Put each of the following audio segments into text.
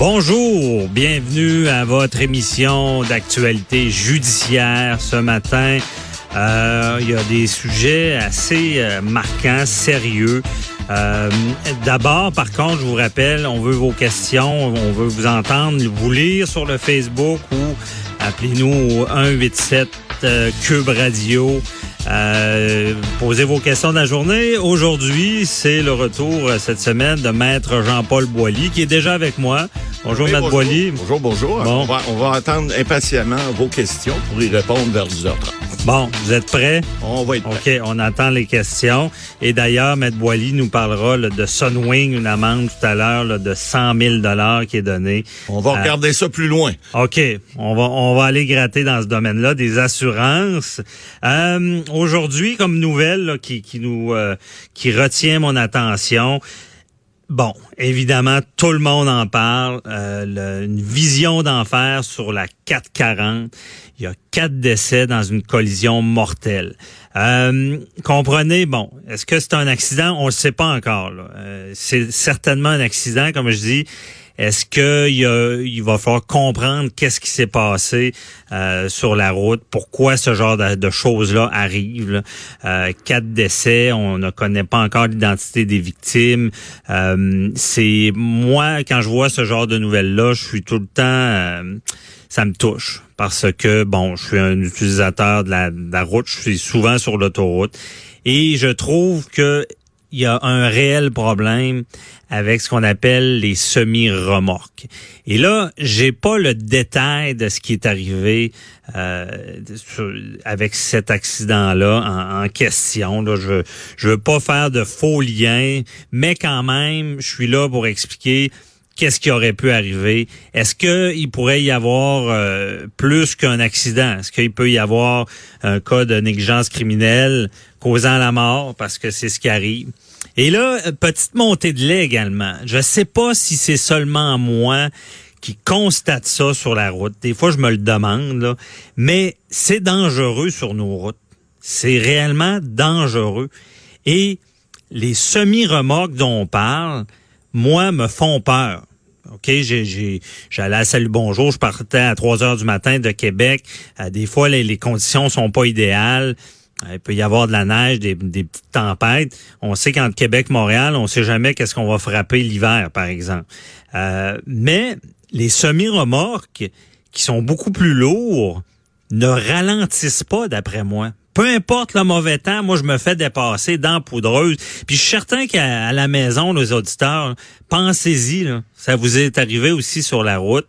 Bonjour, bienvenue à votre émission d'actualité judiciaire ce matin. Euh, il y a des sujets assez euh, marquants, sérieux. Euh, D'abord, par contre, je vous rappelle, on veut vos questions, on veut vous entendre, vous lire sur le Facebook ou appelez-nous au 187 euh, Cube Radio. Euh, posez vos questions de la journée. Aujourd'hui, c'est le retour cette semaine de Maître Jean-Paul Boilly, qui est déjà avec moi. Bonjour, Oui, Maître bonjour. Boilly. Bonjour, bonjour. Bon. On, va, on va attendre impatiemment vos questions pour y répondre vers 10h30. Bon, vous êtes prêts? On va être prêts. OK, on attend les questions. Et d'ailleurs, Maître Boilly nous parlera là, de Sunwing, une amende tout à l'heure de 100 000 qui est donnée. On va regarder ça plus loin. OK, on va on va aller gratter dans ce domaine-là des assurances. Euh, Aujourd'hui, comme nouvelle là, qui qui nous euh, qui retient mon attention. Bon, évidemment, tout le monde en parle. euh, une vision d'enfer sur la 440. Il y a quatre décès dans une collision mortelle. Euh, comprenez, bon, est-ce que c'est un accident? On le sait pas encore. Euh, c'est certainement un accident, comme je dis. Est-ce que il, va falloir comprendre qu'est-ce qui s'est passé euh, sur la route, pourquoi ce genre de, de choses-là arrivent? là? Euh, quatre décès, on ne connaît pas encore l'identité des victimes. Euh, c'est moi quand je vois ce genre de nouvelles-là, je suis tout le temps, euh, ça me touche parce que bon, je suis un utilisateur de la, de la route, je suis souvent sur l'autoroute et je trouve que il y a un réel problème avec ce qu'on appelle les semi-remorques. Et là, j'ai pas le détail de ce qui est arrivé euh, avec cet accident-là en, en question. Je je veux pas faire de faux liens, mais quand même, je suis là pour expliquer qu'est-ce qui aurait pu arriver? Est-ce qu'il pourrait y avoir euh, plus qu'un accident? Est-ce qu'il peut y avoir un cas de négligence criminelle causant la mort? Parce que c'est ce qui arrive? Et là, euh, petite montée de lait également. Je sais pas si c'est seulement moi qui constate ça sur la route. Des fois, je me le demande, là. mais c'est dangereux sur nos routes. C'est réellement dangereux. Et les semi-remorques dont on parle, moi, me font peur. OK, j'allais à Salut Bonjour, je partais à 3 heures du matin de Québec. Euh, des fois, les, les conditions sont pas idéales. Euh, Il peut y avoir de la neige, des, petites tempêtes. On sait qu'entre Québec Montréal, on sait jamais qu'est-ce qu'on va frapper l'hiver, par exemple. Euh, mais les semi-remorques, qui sont beaucoup plus lourds, ne ralentissent pas, d'après moi. Peu importe le mauvais temps, moi, je me fais dépasser dans la poudreuse. Puis je suis certain qu'à la maison, les auditeurs, pensez-y, ça vous est arrivé aussi sur la route,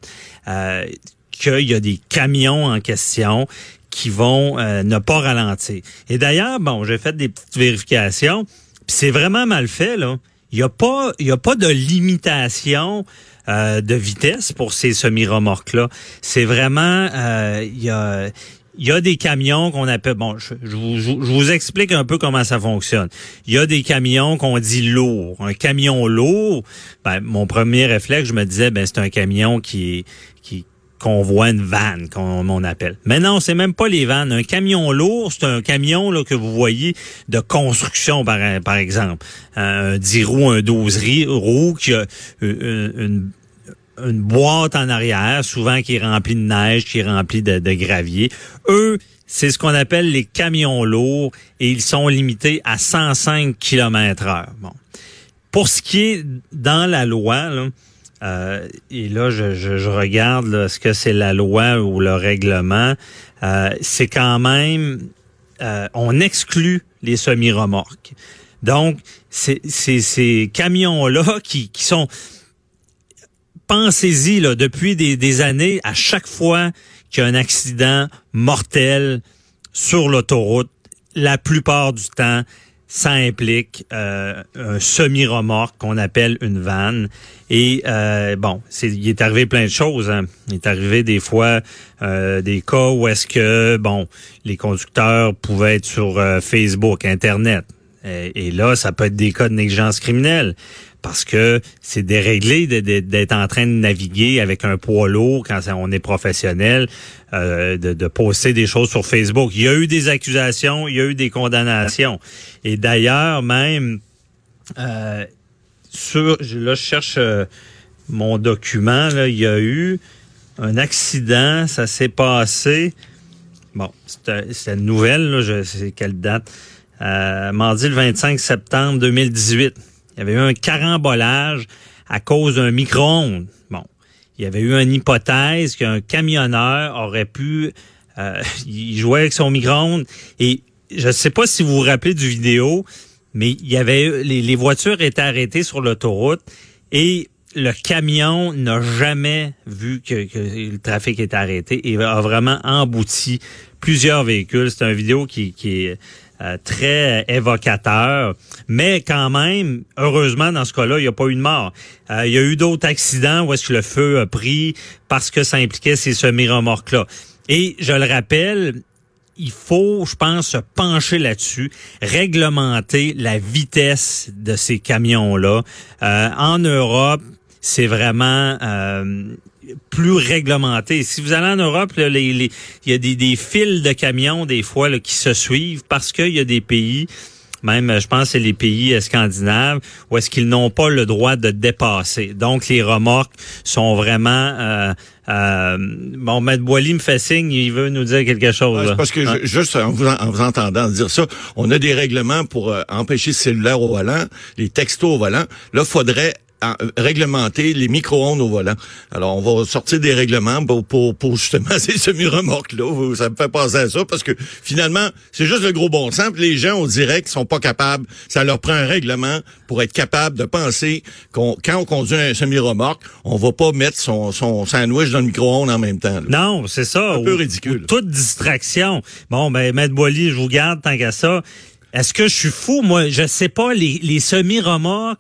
euh, qu'il y a des camions en question qui vont euh, ne pas ralentir. Et d'ailleurs, bon, j'ai fait des petites vérifications, puis c'est vraiment mal fait, là. Il n'y a pas, y a pas de limitation euh, de vitesse pour ces semi-remorques-là. C'est vraiment, euh, il y a, il y a des camions qu'on appelle, bon, je, vous, explique un peu comment ça fonctionne. Il y a des camions qu'on dit lourds. Un camion lourd, ben, mon premier réflexe, je me disais, ben, c'est un camion qui, qui, qu'on voit une vanne, qu'on on appelle. Mais non, c'est même pas les vannes. Un camion lourd, c'est un camion là, que vous voyez de construction, par, par exemple. Un 10 roues, un 12 ri- roues qui a une, une une boîte en arrière, souvent qui est remplie de neige, qui est remplie de, gravier. Eux, c'est ce qu'on appelle les camions lourds et ils sont limités à 105 km heure. Bon. Pour ce qui est dans la loi, là, euh, et là, je, regarde là, ce que c'est la loi ou le règlement, euh, c'est quand même, euh, on exclut les semi-remorques. Donc, c'est ces camions-là qui sont pensez-y, là, depuis des, années, à chaque fois qu'il y a un accident mortel sur l'autoroute, la plupart du temps, ça implique euh, un semi-remorque qu'on appelle une vanne. Et euh, bon, c'est, il est arrivé plein de choses. Hein. Il est arrivé des fois euh, des cas où est-ce que bon, les conducteurs pouvaient être sur Facebook, Internet. Et, là, ça peut être des cas de négligence criminelle parce que c'est déréglé d'être en train de naviguer avec un poids lourd quand on est professionnel, euh, de, de, poster des choses sur Facebook. Il y a eu des accusations, il y a eu des condamnations. Et d'ailleurs, même euh, sur, là, je cherche euh, mon document, là, il y a eu un accident, ça s'est passé. Bon, c'est une nouvelle, là, je sais quelle date. Euh, mardi le 25 septembre 2018. Il y avait eu un carambolage à cause d'un micro-ondes. Bon, il y avait eu une hypothèse qu'un camionneur aurait pu euh, il jouait avec son micro-ondes et je ne sais pas si vous vous rappelez du vidéo, mais il y avait les, voitures étaient arrêtées sur l'autoroute et le camion n'a jamais vu que, le trafic était arrêté et a vraiment embouti plusieurs véhicules. C'est une vidéo qui, qui est euh, très évocateur. Mais quand même, heureusement, dans ce cas-là, il n'y a pas eu de mort. Euh, il y a eu d'autres accidents où est-ce que le feu a pris parce que ça impliquait ces semi-remorques-là. Et je le rappelle, il faut, je pense, se pencher là-dessus, réglementer la vitesse de ces camions-là. Euh, en Europe, c'est vraiment plus réglementé. Si vous allez en Europe, il y a des, des, fils de camions des fois là, qui se suivent parce qu'il y a des pays, même je pense c'est les pays scandinaves, où est-ce qu'ils n'ont pas le droit de dépasser. Donc les remorques sont vraiment euh, euh, bon, Maître Boily me fait signe, il veut nous dire quelque chose. parce que juste en vous, en vous, entendant dire ça, on a des règlements pour euh, empêcher le cellulaire au volant, les textos au volant. Là, faudrait réglementer les micro-ondes au volant. Alors, on va sortir des règlements pour, pour, pour justement ces semi-remorques-là. Ça me fait penser à ça parce que finalement, c'est juste le gros bon sens. les gens, on dirait qu'ils sont pas capables. Ça leur prend un règlement pour être capable de penser qu'on quand on conduit un semi-remorque, on va pas mettre son, son sandwich dans le micro-ondes en même temps. Non, c'est ça. Un peu ridicule. toute distraction. Bon, ben, Maître Boily, je vous garde tant qu'à ça. Est-ce que je suis fou? Moi, je sais pas, les, les semi-remorques,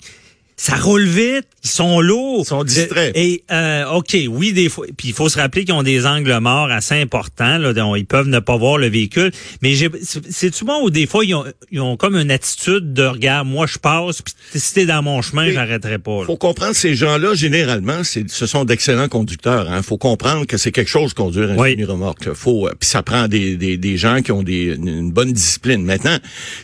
ça roule vite, ils sont lourds. Ils sont distraits. Et euh, OK, oui, des fois. Puis il faut se rappeler qu'ils ont des angles morts assez importants. Là, dont ils peuvent ne pas voir le véhicule. Mais c'est souvent où des fois, ils ont, ils ont comme une attitude de regarde, moi je passe, puis si t'es dans mon chemin, j'arrêterai pas. Il faut comprendre, ces gens-là, généralement, ce sont d'excellents conducteurs. Il hein. faut comprendre que c'est quelque chose conduire un oui. remorque Faut, euh, puis ça prend des, des, des gens qui ont des, une bonne discipline. Maintenant,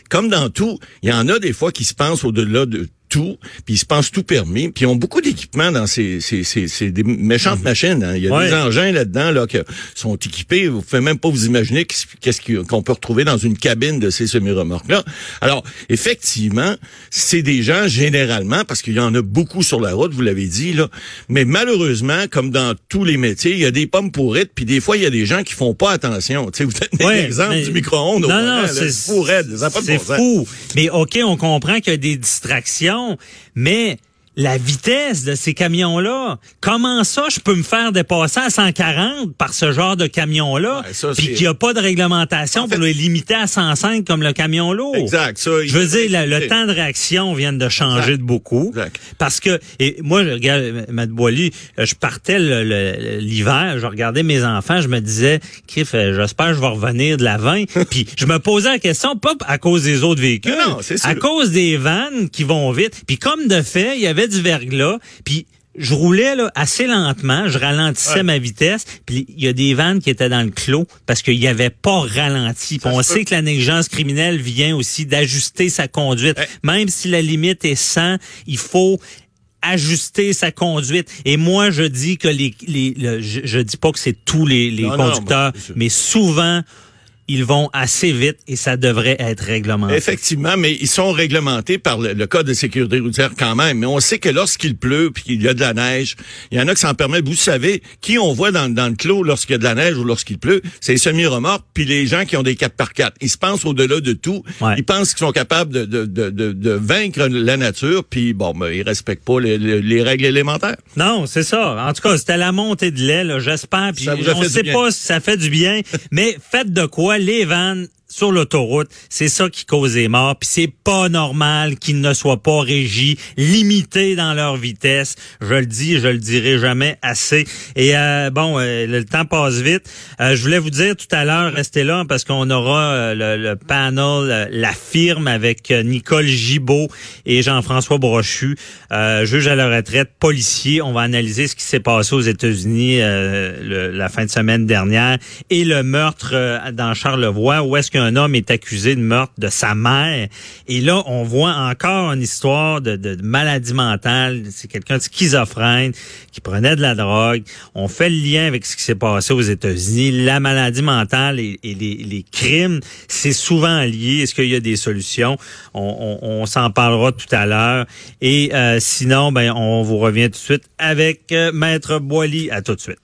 comme dans tout, il y en a des fois qui se pensent au-delà de tout, puis ils se pensent tout permis, puis ils ont beaucoup d'équipements dans ces, ces, ces, des méchantes mhm. machines. Hein. Il y a des engins là-dedans là qui sont équipés. Vous pouvez même pas vous imaginer qu'est-ce qu'on peut retrouver dans une cabine de ces semi-remorques-là. Alors, effectivement, c'est des gens généralement, parce qu'il y en a beaucoup sur la route, vous l'avez dit là, mais malheureusement, comme dans tous les métiers, il y a des pommes pourrites, puis des fois il y a des gens qui font pas attention. Tu sais, vous donnez l'exemple du micro-ondes. Non, non, c'est fou. Mais ok, on comprend qu'il y a des distractions mais la vitesse de ces camions-là. Comment ça, je peux me faire dépasser à 140 par ce genre de camion-là, puis qu'il n'y a pas de réglementation pour les limiter à 105 comme le camion lourd? Exact. Ça, je veux dire, le, temps de réaction vient de changer de beaucoup. Exact. Parce que, et moi, je regarde, Mme Boily, je partais l'hiver, je regardais mes enfants, je me disais, Kif, euh, j'espère que je vais revenir de la 20. puis je me posais la question, pas à cause des autres véhicules, non, à cause des vannes qui vont vite. Puis comme de fait, il y avait du verglas, puis je roulais là, assez lentement, je ralentissais ma vitesse, puis il y a des vannes qui étaient dans le clos parce qu'il n'y avait pas ralenti. on sait que la négligence criminelle vient aussi d'ajuster sa conduite. Même si la limite est 100, il faut ajuster sa conduite. Et moi, je dis que les, les je, dis pas que c'est tous les, conducteurs, mais souvent ils vont assez vite et ça devrait être réglementé. Effectivement, mais ils sont réglementés par le, code de sécurité routière quand même. Mais on sait que lorsqu'il pleut puis qu'il y a de la neige, il y en a qui s'en permettent. Vous savez, qui on voit dans, dans le clos lorsqu'il y a de la neige ou lorsqu'il pleut, c'est les semi-remorques puis les gens qui ont des 4 par 4 Ils se pensent au-delà de tout. Ils pensent qu'ils sont capables de, de, de, de, vaincre la nature puis bon, ben, ils respectent pas les, les, règles élémentaires. Non, c'est ça. En tout cas, c'était la montée de lait, j'espère. Puis on ne sait pas si ça fait du bien, mais faites de quoi les vannes sur l'autoroute, c'est ça qui cause les morts, puis c'est pas normal qu'ils ne soient pas régis, limités dans leur vitesse. Je le dis, je le dirai jamais assez. Et euh, bon, euh, le, temps passe vite. Euh, je voulais vous dire tout à l'heure, restez là parce qu'on aura le, panel, la firme avec Nicole Gibault et Jean-François Brochu, juge à la retraite, policier. On va analyser ce qui s'est passé aux États-Unis la fin de semaine dernière et le meurtre dans Charlevoix, où est-ce qu'un homme est accusé de meurtre de sa mère. Et là, on voit encore une histoire de, de maladie mentale. C'est quelqu'un de schizophrène qui prenait de la drogue. On fait le lien avec ce qui s'est passé aux États-Unis. La maladie mentale et, les, crimes, c'est souvent lié. Est-ce qu'il y a des solutions? On, s'en parlera tout à l'heure. Et euh, sinon, ben, on vous revient tout de suite avec euh, Maître Boily. À tout de suite.